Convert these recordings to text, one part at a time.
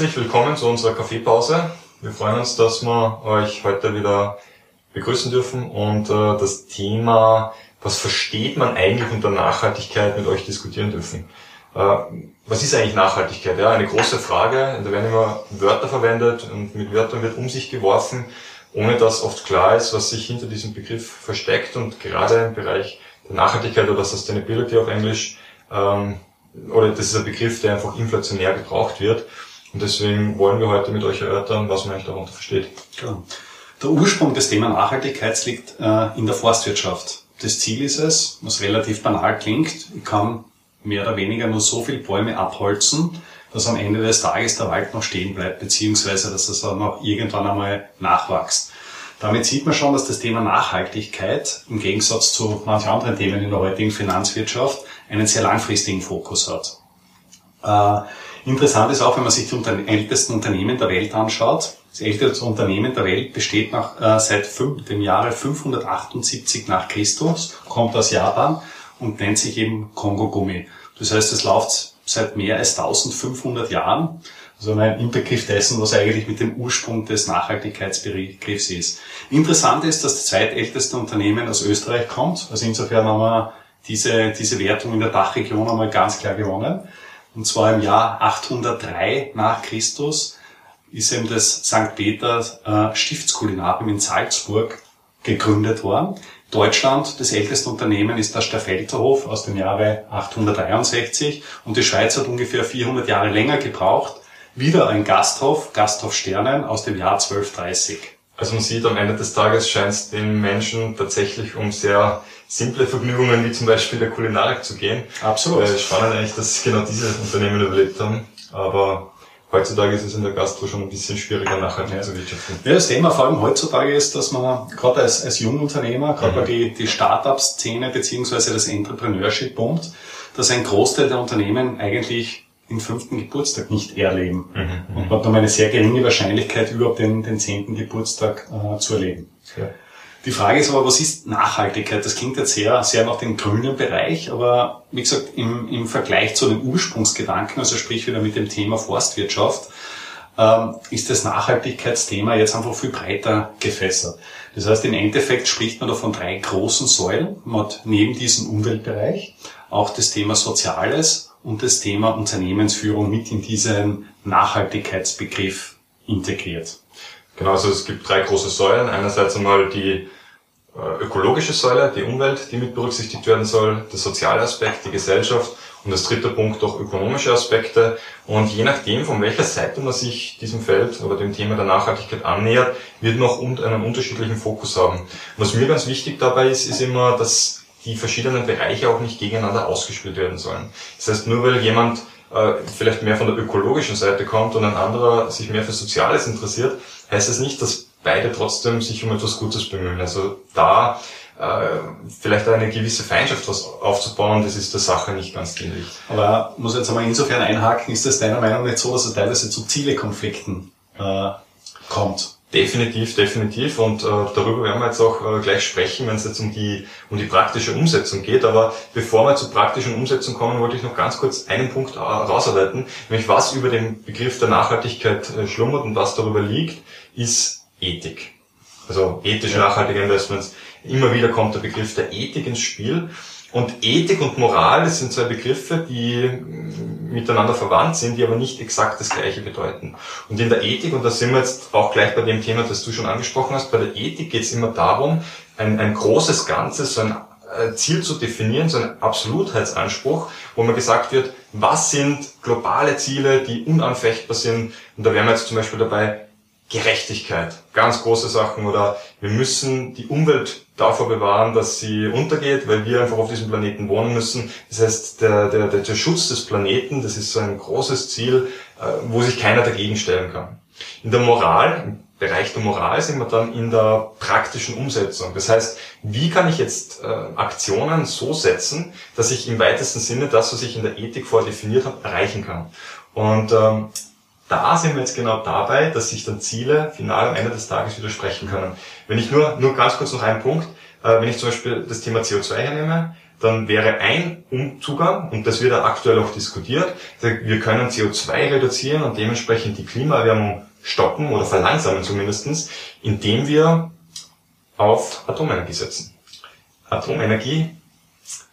Herzlich willkommen zu unserer Kaffeepause. Wir freuen uns, dass wir euch heute wieder begrüßen dürfen und äh, das Thema, was versteht man eigentlich unter Nachhaltigkeit, mit euch diskutieren dürfen. Äh, was ist eigentlich Nachhaltigkeit? Ja, eine große Frage. Da werden immer Wörter verwendet und mit Wörtern wird um sich geworfen, ohne dass oft klar ist, was sich hinter diesem Begriff versteckt. Und gerade im Bereich der Nachhaltigkeit oder Sustainability auf Englisch, ähm, oder das ist ein Begriff, der einfach inflationär gebraucht wird. Und deswegen wollen wir heute mit euch erörtern, was man eigentlich darunter versteht. Klar. Der Ursprung des Thema Nachhaltigkeit liegt äh, in der Forstwirtschaft. Das Ziel ist es, was relativ banal klingt, ich kann mehr oder weniger nur so viel Bäume abholzen, dass am Ende des Tages der Wald noch stehen bleibt, beziehungsweise dass es dann auch irgendwann einmal nachwächst. Damit sieht man schon, dass das Thema Nachhaltigkeit im Gegensatz zu manchen anderen Themen in der heutigen Finanzwirtschaft einen sehr langfristigen Fokus hat. Äh, interessant ist auch, wenn man sich die ältesten Unternehmen der Welt anschaut. Das älteste Unternehmen der Welt besteht nach, äh, seit fünf, dem Jahre 578 nach Christus, kommt aus Japan und nennt sich eben Kongo Gummi. Das heißt, es läuft seit mehr als 1500 Jahren. Also ein Inbegriff dessen, was eigentlich mit dem Ursprung des Nachhaltigkeitsbegriffs ist. Interessant ist, dass das zweitälteste Unternehmen aus Österreich kommt. Also insofern haben wir diese, diese Wertung in der Dachregion einmal ganz klar gewonnen. Und zwar im Jahr 803 nach Christus ist eben das St. Peter äh, Stiftskulinarium in Salzburg gegründet worden. Deutschland, das älteste Unternehmen ist der Staffelterhof aus dem Jahre 863 und die Schweiz hat ungefähr 400 Jahre länger gebraucht. Wieder ein Gasthof, Gasthof Sternen aus dem Jahr 1230. Also man sieht, am Ende des Tages scheint es den Menschen tatsächlich um sehr simple Vergnügungen wie zum Beispiel der Kulinarik zu gehen. Absolut. Äh, spannend eigentlich, dass genau diese Unternehmen überlebt haben. Aber heutzutage ist es in der Gastro schon ein bisschen schwieriger, nachhaltig ja. zu wirtschaften. Ja, das Thema vor allem heutzutage ist, dass man gerade als, als Jungunternehmer, gerade mhm. die, die Start-up-Szene beziehungsweise das Entrepreneurship boomt, dass ein Großteil der Unternehmen eigentlich den fünften Geburtstag nicht erleben. Mhm. mhm. Und man hat dann eine sehr geringe Wahrscheinlichkeit, überhaupt den, den zehnten Geburtstag äh, zu erleben. Ja. Die Frage ist aber, was ist Nachhaltigkeit? Das klingt jetzt sehr, sehr nach dem grünen Bereich, aber wie gesagt, im, im Vergleich zu den Ursprungsgedanken, also sprich wieder mit dem Thema Forstwirtschaft, ähm, ist das Nachhaltigkeitsthema jetzt einfach viel breiter gefässert. Das heißt, im Endeffekt spricht man da von drei großen Säulen. Man hat neben diesem Umweltbereich auch das Thema Soziales und das Thema Unternehmensführung mit in diesen Nachhaltigkeitsbegriff integriert. Genau, also es gibt drei große Säulen. Einerseits einmal die äh, ökologische Säule, die Umwelt, die mit berücksichtigt werden soll, der soziale Aspekt, die Gesellschaft und das dritte Punkt auch ökonomische Aspekte. Und je nachdem, von welcher Seite man sich diesem Feld oder dem Thema der Nachhaltigkeit annähert, wird noch einen unterschiedlichen Fokus haben. Was mir ganz wichtig dabei ist, ist immer, dass die verschiedenen Bereiche auch nicht gegeneinander ausgespielt werden sollen. Das heißt, nur weil jemand äh, vielleicht mehr von der ökologischen Seite kommt und ein anderer sich mehr für Soziales interessiert, heißt es das nicht, dass beide trotzdem sich um etwas Gutes bemühen. Also da äh, vielleicht eine gewisse Feindschaft was aufzubauen, das ist der Sache nicht ganz dienlich. Aber muss jetzt einmal insofern einhaken, ist das deiner Meinung nach nicht so, dass es teilweise zu Zielekonflikten äh, kommt? Definitiv, definitiv. Und äh, darüber werden wir jetzt auch äh, gleich sprechen, wenn es jetzt um die, um die praktische Umsetzung geht. Aber bevor wir zur praktischen Umsetzung kommen, wollte ich noch ganz kurz einen Punkt äh, rausarbeiten, nämlich was über den Begriff der Nachhaltigkeit äh, schlummert und was darüber liegt, ist Ethik. Also ethische nachhaltige Investments. Immer wieder kommt der Begriff der Ethik ins Spiel. Und Ethik und Moral, das sind zwei Begriffe, die mm, miteinander verwandt sind, die aber nicht exakt das Gleiche bedeuten. Und in der Ethik, und da sind wir jetzt auch gleich bei dem Thema, das du schon angesprochen hast, bei der Ethik geht es immer darum, ein, ein großes Ganzes, so ein äh, Ziel zu definieren, so ein Absolutheitsanspruch, wo man gesagt wird, was sind globale Ziele, die unanfechtbar sind. Und da wären wir jetzt zum Beispiel dabei, Gerechtigkeit, ganz große Sachen oder wir müssen die Umwelt davor bewahren, dass sie untergeht, weil wir einfach auf diesem Planeten wohnen müssen. Das heißt, der, der, der Schutz des Planeten, das ist so ein großes Ziel, äh, wo sich keiner dagegen stellen kann. In der Moral, im Bereich der Moral sind wir dann in der praktischen Umsetzung. Das heißt, wie kann ich jetzt äh, Aktionen so setzen, dass ich im weitesten Sinne das, was ich in der Ethik vordefiniert habe, erreichen kann. Und ähm, da sind wir jetzt genau dabei, dass sich dann Ziele final am Ende des Tages widersprechen können. Wenn ich nur, nur ganz kurz noch einen Punkt, äh, wenn ich zum Beispiel das Thema CO2 hernehme, dann wäre ein Zugang, und das wird aktuell auch diskutiert, wir können CO2 reduzieren und dementsprechend die Klimaerwärmung stoppen oder verlangsamen zumindestens, indem wir auf Atomenergie setzen. Atomenergie,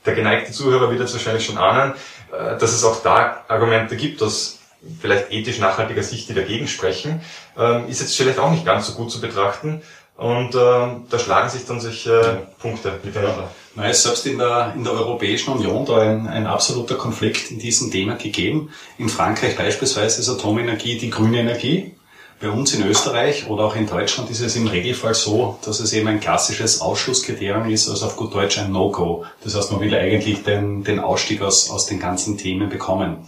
der geneigte Zuhörer wird jetzt wahrscheinlich schon ahnen, äh, dass es auch da Argumente gibt, aus vielleicht ethisch nachhaltiger Sicht, die dagegen sprechen, ähm, ist jetzt vielleicht auch nicht ganz so gut zu betrachten. Und äh, da schlagen sich dann solche äh, Punkte miteinander. Na, ist selbst in der, in der Europäischen Union da ein, ein absoluter Konflikt in diesem Thema gegeben. In Frankreich beispielsweise ist Atomenergie die grüne Energie. Bei uns in Österreich oder auch in Deutschland ist es im Regelfall so, dass es eben ein klassisches Ausschlusskriterium ist, also auf gut Deutsch ein No-Go. Das heißt, man will eigentlich den, den Ausstieg aus, aus den ganzen Themen bekommen.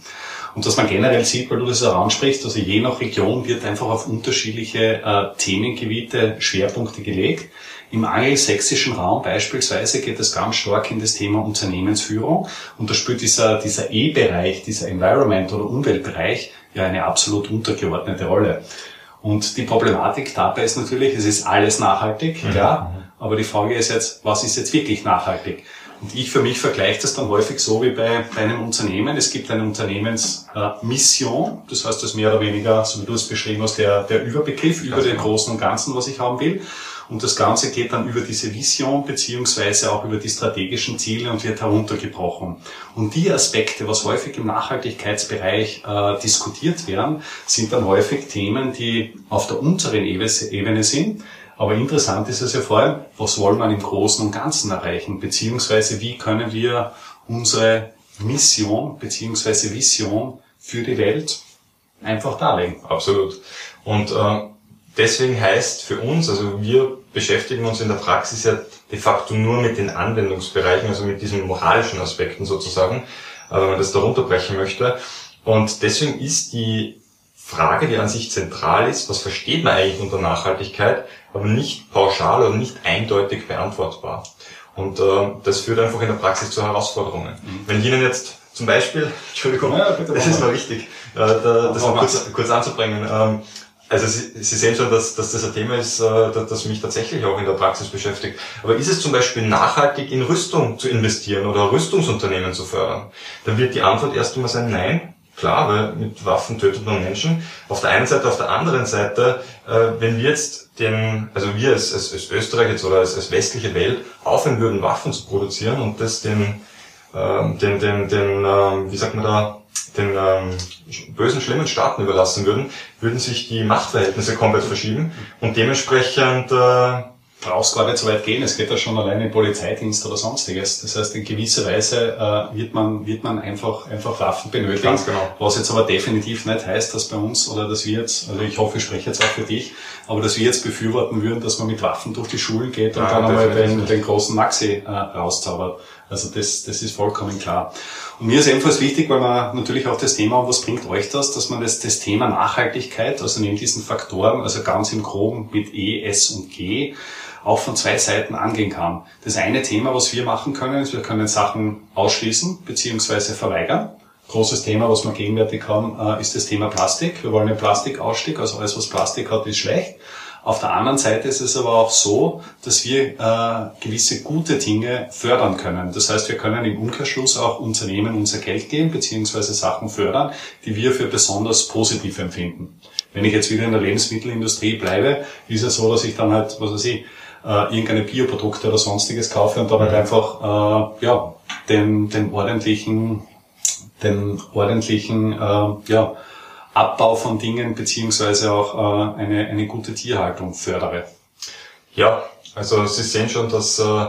Und dass man generell sieht, weil du das auch ansprichst, also je nach Region wird einfach auf unterschiedliche äh, Themengebiete Schwerpunkte gelegt. Im angelsächsischen Raum beispielsweise geht es ganz stark in das Thema Unternehmensführung und da spielt dieser, dieser E-Bereich, dieser Environment- oder Umweltbereich ja eine absolut untergeordnete Rolle. Und die Problematik dabei ist natürlich, es ist alles nachhaltig, mhm. klar, aber die Frage ist jetzt, was ist jetzt wirklich nachhaltig? Und ich für mich vergleiche das dann häufig so wie bei, bei einem Unternehmen. Es gibt eine Unternehmensmission, das heißt, das mehr oder weniger, so wie du es beschrieben hast, der, der Überbegriff über den. Großen und Ganzen, was ich haben will. Und das Ganze geht dann über diese Vision beziehungsweise auch über die strategischen Ziele und wird heruntergebrochen. Und die Aspekte, was häufig im Nachhaltigkeitsbereich äh, diskutiert werden, sind dann häufig Themen, die auf der unteren Ebene sind. Aber interessant ist es ja vor allem, was wollen wir im Großen und Ganzen erreichen, beziehungsweise wie können wir unsere Mission beziehungsweise Vision für die Welt einfach darlegen. Absolut. Und äh, deswegen heißt für uns, also wir beschäftigen uns in der Praxis ja de facto nur mit den Anwendungsbereichen, also mit diesen moralischen Aspekten sozusagen, äh, wenn man das darunter brechen möchte. Und deswegen ist die Frage, die an sich zentral ist, was versteht man eigentlich unter Nachhaltigkeit, aber nicht pauschal oder nicht eindeutig beantwortbar. Und äh, das führt einfach in der Praxis zu Herausforderungen. Mhm. Wenn ich Ihnen jetzt zum Beispiel, Entschuldigung, ja, das ist mal wichtig, äh, da, das mal kurz, kurz anzubringen. Ähm, also Sie, Sie sehen schon, dass, dass das ein Thema ist, äh, das mich tatsächlich auch in der Praxis beschäftigt. Aber ist es zum Beispiel nachhaltig, in Rüstung zu investieren oder Rüstungsunternehmen zu fördern? Dann wird die Antwort erst einmal sein Nein. Klar, weil mit Waffen tötet man Menschen. Auf der einen Seite, auf der anderen Seite, äh, wenn wir jetzt den, also wir als, als, als Österreich jetzt oder als, als westliche Welt aufhören würden, Waffen zu produzieren und das den, ähm, den, den, den, ähm, wie sagt man da, den ähm, bösen, schlimmen Staaten überlassen würden, würden sich die Machtverhältnisse komplett verschieben und dementsprechend äh, brauchst gar nicht so weit gehen. Es geht ja schon allein in Polizeidienst oder sonstiges. Das heißt, in gewisser Weise äh, wird man wird man einfach einfach Waffen benötigen. Ganz genau. Was jetzt aber definitiv nicht heißt, dass bei uns oder dass wir jetzt, also ich hoffe, ich spreche jetzt auch für dich, aber dass wir jetzt befürworten würden, dass man mit Waffen durch die Schulen geht und ja, dann einmal den, den großen Maxi äh, rauszaubert. Also das, das ist vollkommen klar. Und mir ist ebenfalls wichtig, weil man natürlich auch das Thema, was bringt euch das, dass man das, das Thema Nachhaltigkeit, also neben diesen Faktoren, also ganz im Groben mit E, S und G, auch von zwei Seiten angehen kann. Das eine Thema, was wir machen können, ist, wir können Sachen ausschließen bzw. verweigern. Großes Thema, was wir gegenwärtig haben, äh, ist das Thema Plastik. Wir wollen einen Plastikausstieg, also alles, was Plastik hat, ist schlecht. Auf der anderen Seite ist es aber auch so, dass wir äh, gewisse gute Dinge fördern können. Das heißt, wir können im Umkehrschluss auch Unternehmen unser Geld geben, beziehungsweise Sachen fördern, die wir für besonders positiv empfinden. Wenn ich jetzt wieder in der Lebensmittelindustrie bleibe, ist es so, dass ich dann halt, was weiß ich, äh, irgendeine Bioprodukte oder sonstiges kaufe und dann halt mhm. einfach äh, ja, den, den ordentlichen, den ordentlichen äh, ja, Abbau von Dingen beziehungsweise auch äh, eine, eine gute Tierhaltung fördere. Ja, also Sie sehen schon, dass äh,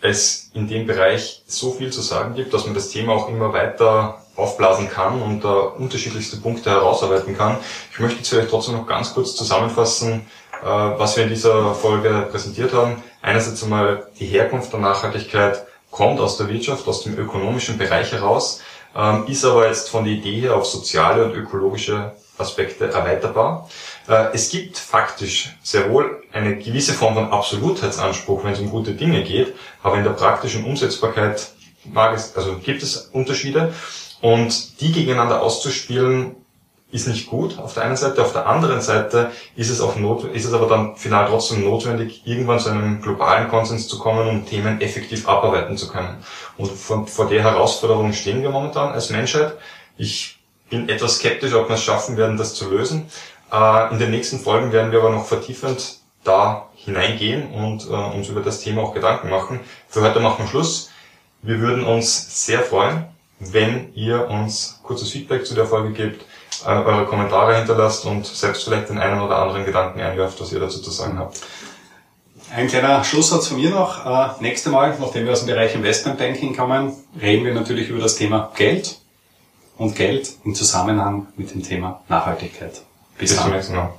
es in dem Bereich so viel zu sagen gibt, dass man das Thema auch immer weiter aufblasen kann und äh, unterschiedlichste Punkte herausarbeiten kann. Ich möchte jetzt vielleicht trotzdem noch ganz kurz zusammenfassen, äh, was wir in dieser Folge präsentiert haben. Einerseits einmal die Herkunft der Nachhaltigkeit kommt aus der Wirtschaft, aus dem ökonomischen Bereich heraus, ähm, ist aber jetzt von der Idee her auf soziale und ökologische Aspekte erweiterbar. Äh, es gibt faktisch sehr wohl eine gewisse Form von Absolutheitsanspruch, wenn es um gute Dinge geht, aber in der praktischen Umsetzbarkeit mag es, also gibt es Unterschiede und die gegeneinander auszuspielen ist nicht gut auf der einen Seite, auf der anderen Seite ist es auch not, ist es aber dann final trotzdem notwendig, irgendwann zu einem globalen Konsens zu kommen, um Themen effektiv abarbeiten zu können. Und von, vor der Herausforderung stehen wir momentan als Menschheit. Ich bin etwas skeptisch, ob wir es schaffen werden, das zu lösen. Äh, in den nächsten Folgen werden wir aber noch vertiefend da hineingehen und äh, uns über das Thema auch Gedanken machen. Für heute machen wir Schluss. Wir würden uns sehr freuen, wenn ihr uns kurzes Feedback zu der Folge gebt eure Kommentare hinterlasst und selbst vielleicht den einen oder anderen Gedanken einwerft, was ihr dazu zu sagen habt. Ein kleiner Schlusssatz von mir noch. Äh, nächste Mal, nachdem wir aus dem Bereich Investmentbanking kommen, reden wir natürlich über das Thema Geld und Geld im Zusammenhang mit dem Thema Nachhaltigkeit. Bis, Bis zum nächsten Mal.